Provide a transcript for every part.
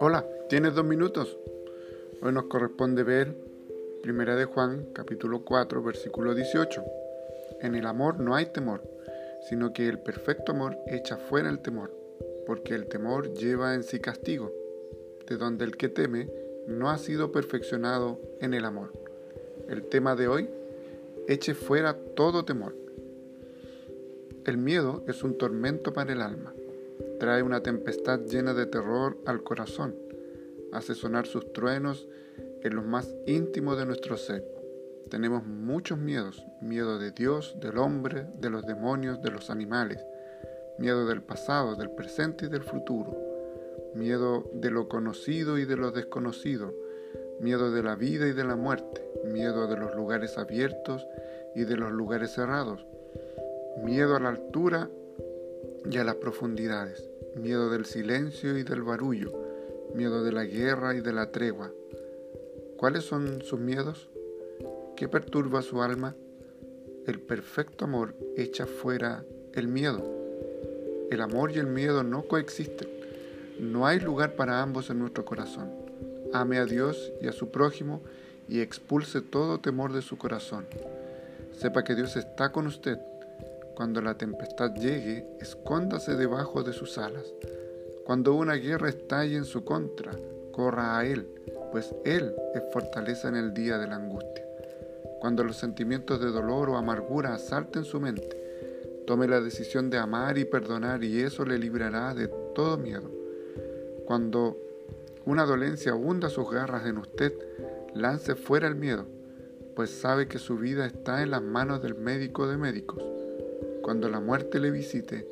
Hola, ¿tienes dos minutos? Hoy nos corresponde ver Primera de Juan, capítulo 4, versículo 18. En el amor no hay temor, sino que el perfecto amor echa fuera el temor, porque el temor lleva en sí castigo, de donde el que teme no ha sido perfeccionado en el amor. El tema de hoy, eche fuera todo temor. El miedo es un tormento para el alma. Trae una tempestad llena de terror al corazón, hace sonar sus truenos en lo más íntimo de nuestro ser. Tenemos muchos miedos, miedo de Dios, del hombre, de los demonios, de los animales, miedo del pasado, del presente y del futuro, miedo de lo conocido y de lo desconocido, miedo de la vida y de la muerte, miedo de los lugares abiertos y de los lugares cerrados, miedo a la altura y a las profundidades, miedo del silencio y del barullo, miedo de la guerra y de la tregua. ¿Cuáles son sus miedos? ¿Qué perturba su alma? El perfecto amor echa fuera el miedo. El amor y el miedo no coexisten. No hay lugar para ambos en nuestro corazón. Ame a Dios y a su prójimo y expulse todo temor de su corazón. Sepa que Dios está con usted cuando la tempestad llegue, escóndase debajo de sus alas. Cuando una guerra estalle en su contra, corra a Él, pues Él es fortaleza en el día de la angustia. Cuando los sentimientos de dolor o amargura asalten su mente, tome la decisión de amar y perdonar y eso le librará de todo miedo. Cuando una dolencia hunda sus garras en usted, lance fuera el miedo, pues sabe que su vida está en las manos del médico de médicos. Cuando la muerte le visite,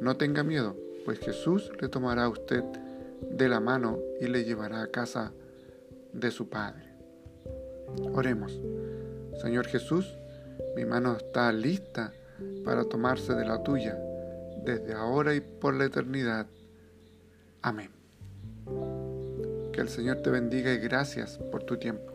no tenga miedo, pues Jesús le tomará a usted de la mano y le llevará a casa de su Padre. Oremos. Señor Jesús, mi mano está lista para tomarse de la tuya, desde ahora y por la eternidad. Amén. Que el Señor te bendiga y gracias por tu tiempo.